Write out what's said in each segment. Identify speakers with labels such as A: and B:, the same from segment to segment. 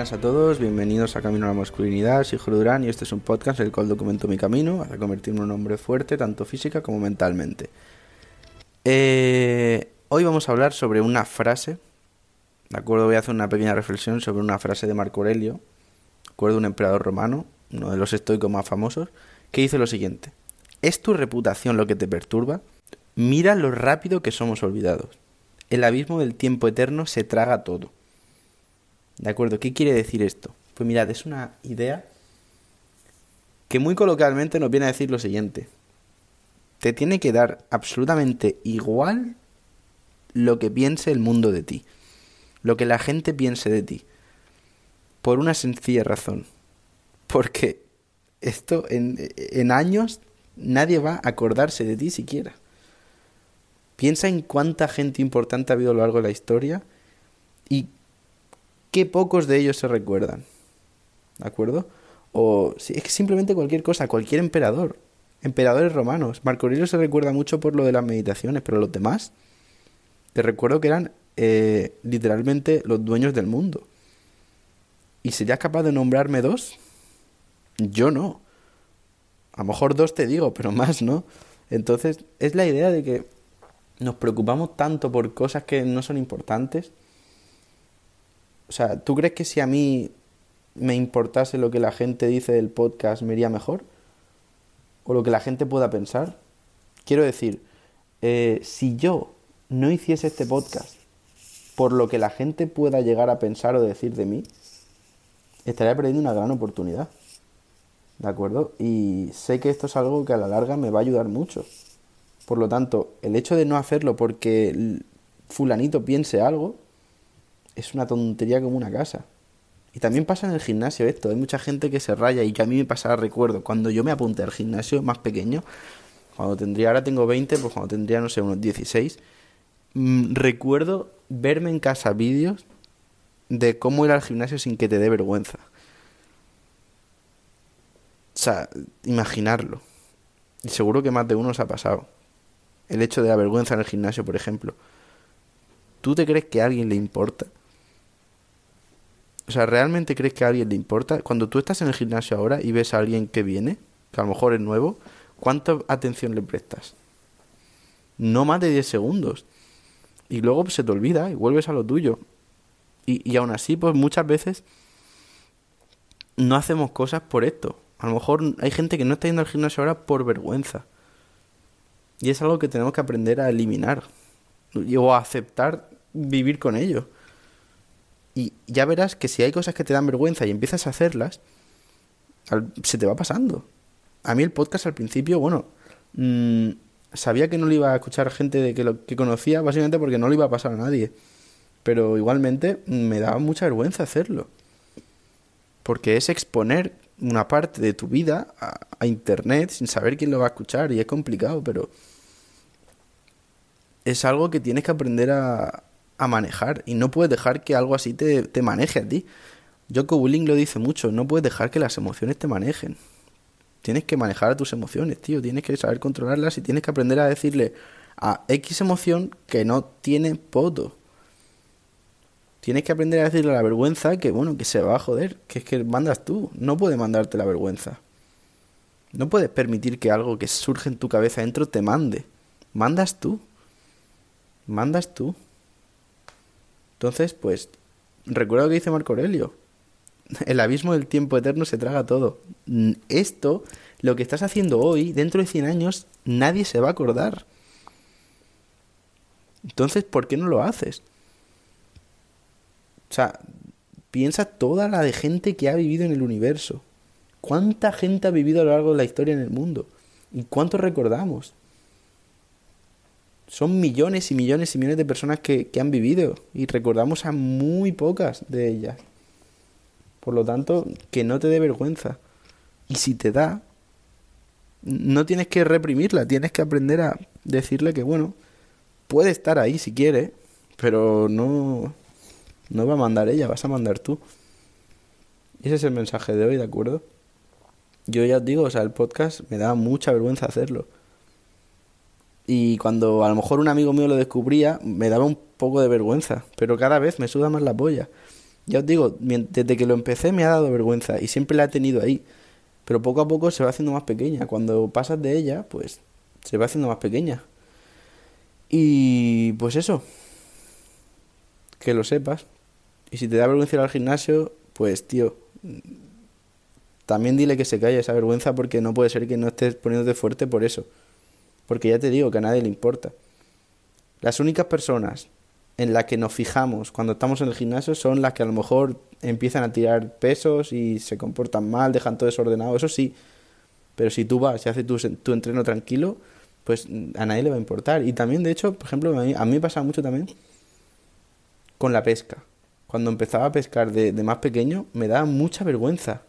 A: buenas a todos, bienvenidos a Camino a la Masculinidad, soy Jorge Durán y este es un podcast el cual documento mi camino hacia convertirme en un hombre fuerte, tanto física como mentalmente. Eh, hoy vamos a hablar sobre una frase, de acuerdo, voy a hacer una pequeña reflexión sobre una frase de Marco Aurelio, de acuerdo, un emperador romano, uno de los estoicos más famosos, que dice lo siguiente, ¿es tu reputación lo que te perturba? Mira lo rápido que somos olvidados. El abismo del tiempo eterno se traga todo. ¿De acuerdo? ¿Qué quiere decir esto? Pues mirad, es una idea que muy coloquialmente nos viene a decir lo siguiente. Te tiene que dar absolutamente igual lo que piense el mundo de ti, lo que la gente piense de ti, por una sencilla razón. Porque esto en, en años nadie va a acordarse de ti siquiera. Piensa en cuánta gente importante ha habido a lo largo de la historia y qué pocos de ellos se recuerdan. ¿De acuerdo? O es que simplemente cualquier cosa, cualquier emperador. Emperadores romanos. Marco Aurelio se recuerda mucho por lo de las meditaciones, pero los demás, te recuerdo que eran eh, literalmente los dueños del mundo. ¿Y serías capaz de nombrarme dos? Yo no. A lo mejor dos te digo, pero más no. Entonces, es la idea de que nos preocupamos tanto por cosas que no son importantes o sea, ¿tú crees que si a mí me importase lo que la gente dice del podcast me iría mejor? ¿O lo que la gente pueda pensar? Quiero decir, eh, si yo no hiciese este podcast por lo que la gente pueda llegar a pensar o decir de mí, estaría perdiendo una gran oportunidad. ¿De acuerdo? Y sé que esto es algo que a la larga me va a ayudar mucho. Por lo tanto, el hecho de no hacerlo porque fulanito piense algo, es una tontería como una casa. Y también pasa en el gimnasio esto. Hay mucha gente que se raya y que a mí me pasaba, recuerdo, cuando yo me apunté al gimnasio más pequeño, cuando tendría, ahora tengo 20, pues cuando tendría, no sé, unos 16, mm, recuerdo verme en casa vídeos de cómo ir al gimnasio sin que te dé vergüenza. O sea, imaginarlo. Y seguro que más de uno se ha pasado. El hecho de la vergüenza en el gimnasio, por ejemplo. ¿Tú te crees que a alguien le importa? O sea, ¿realmente crees que a alguien le importa? Cuando tú estás en el gimnasio ahora y ves a alguien que viene, que a lo mejor es nuevo, ¿cuánta atención le prestas? No más de 10 segundos. Y luego se te olvida y vuelves a lo tuyo. Y, y aún así, pues muchas veces no hacemos cosas por esto. A lo mejor hay gente que no está yendo al gimnasio ahora por vergüenza. Y es algo que tenemos que aprender a eliminar. O a aceptar vivir con ello. Y ya verás que si hay cosas que te dan vergüenza y empiezas a hacerlas, se te va pasando. A mí el podcast al principio, bueno, mm, sabía que no le iba a escuchar gente de que lo que conocía, básicamente porque no le iba a pasar a nadie. Pero igualmente mm, me daba mucha vergüenza hacerlo. Porque es exponer una parte de tu vida a, a, internet sin saber quién lo va a escuchar y es complicado, pero es algo que tienes que aprender a, a manejar y no puedes dejar que algo así te, te maneje a ti. Joko Willing lo dice mucho, no puedes dejar que las emociones te manejen. Tienes que manejar tus emociones, tío, tienes que saber controlarlas y tienes que aprender a decirle a X emoción que no tiene poto. Tienes que aprender a decirle a la vergüenza que, bueno, que se va a joder, que es que mandas tú, no puede mandarte la vergüenza. No puedes permitir que algo que surge en tu cabeza dentro te mande. Mandas tú. Mandas tú. Entonces, pues, recuerda lo que dice Marco Aurelio. El abismo del tiempo eterno se traga todo. Esto, lo que estás haciendo hoy, dentro de 100 años, nadie se va a acordar. Entonces, ¿por qué no lo haces? O sea, piensa toda la de gente que ha vivido en el universo. ¿Cuánta gente ha vivido a lo largo de la historia en el mundo? ¿Y cuánto recordamos? Son millones y millones y millones de personas que, han vivido y recordamos a muy pocas de ellas. Por lo tanto, que no te dé vergüenza. Y si te da, no tienes que reprimirla, tienes que aprender a decirle que, bueno, puede estar ahí si quiere, pero no, no va a mandar ella, vas a mandar tú. Ese es el mensaje de hoy, ¿de acuerdo? Yo ya os digo, o sea, el podcast me da mucha vergüenza hacerlo y cuando a lo mejor un amigo mío lo descubría, me daba un poco de vergüenza, pero cada vez me suda más la polla. Ya os digo, desde que lo empecé me ha dado vergüenza y siempre la he tenido ahí. Pero poco a poco se va haciendo más pequeña. Cuando pasas de ella, pues se va haciendo más pequeña. Y pues eso. Que lo sepas. Y si te da vergüenza ir al gimnasio, pues tío, también dile que se calle esa vergüenza porque no puede ser que no estés poniéndote fuerte por eso. Porque ya te digo que a nadie le importa. Las únicas personas en las que nos fijamos cuando estamos en el gimnasio son las que a lo mejor empiezan a tirar pesos y se comportan mal, dejan todo desordenado, eso sí. Pero si tú vas y haces tu, tu entreno tranquilo, pues a nadie le va a importar. Y también, de hecho, por ejemplo, a mí, a mí me pasa mucho también con la pesca. Cuando empezaba a pescar de, de más pequeño, me daba mucha vergüenza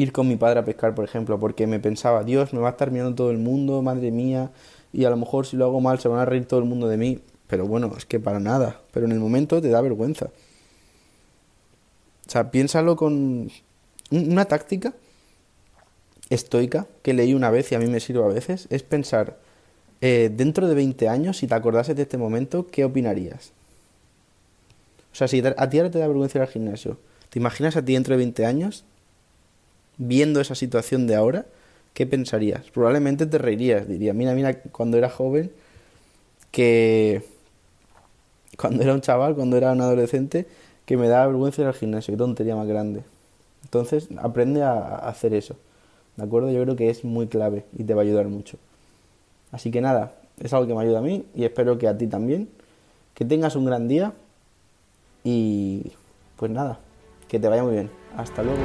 A: ir con mi padre a pescar, por ejemplo, porque me pensaba, Dios, me va a estar mirando todo el mundo, madre mía, y a lo mejor si lo hago mal se van a reír todo el mundo de mí. Pero bueno, es que para nada. Pero en el momento te da vergüenza. O sea, piénsalo con una táctica estoica que leí una vez y a mí me sirve a veces, es pensar, eh, dentro de 20 años, si te acordases de este momento, ¿qué opinarías? O sea, si a ti ahora te da vergüenza ir al gimnasio, ¿te imaginas a ti dentro de 20 años viendo esa situación de ahora? ¿Qué pensarías? Probablemente te reirías, diría, mira, mira, cuando era joven, que cuando era un chaval, cuando era un adolescente, que me daba vergüenza ir al gimnasio, qué tontería más grande. Entonces, aprende a hacer eso. ¿De acuerdo? Yo creo que es muy clave y te va a ayudar mucho. Así que nada, es algo que me ayuda a mí y espero que a ti también. Que tengas un gran día y pues nada, que te vaya muy bien. Hasta luego.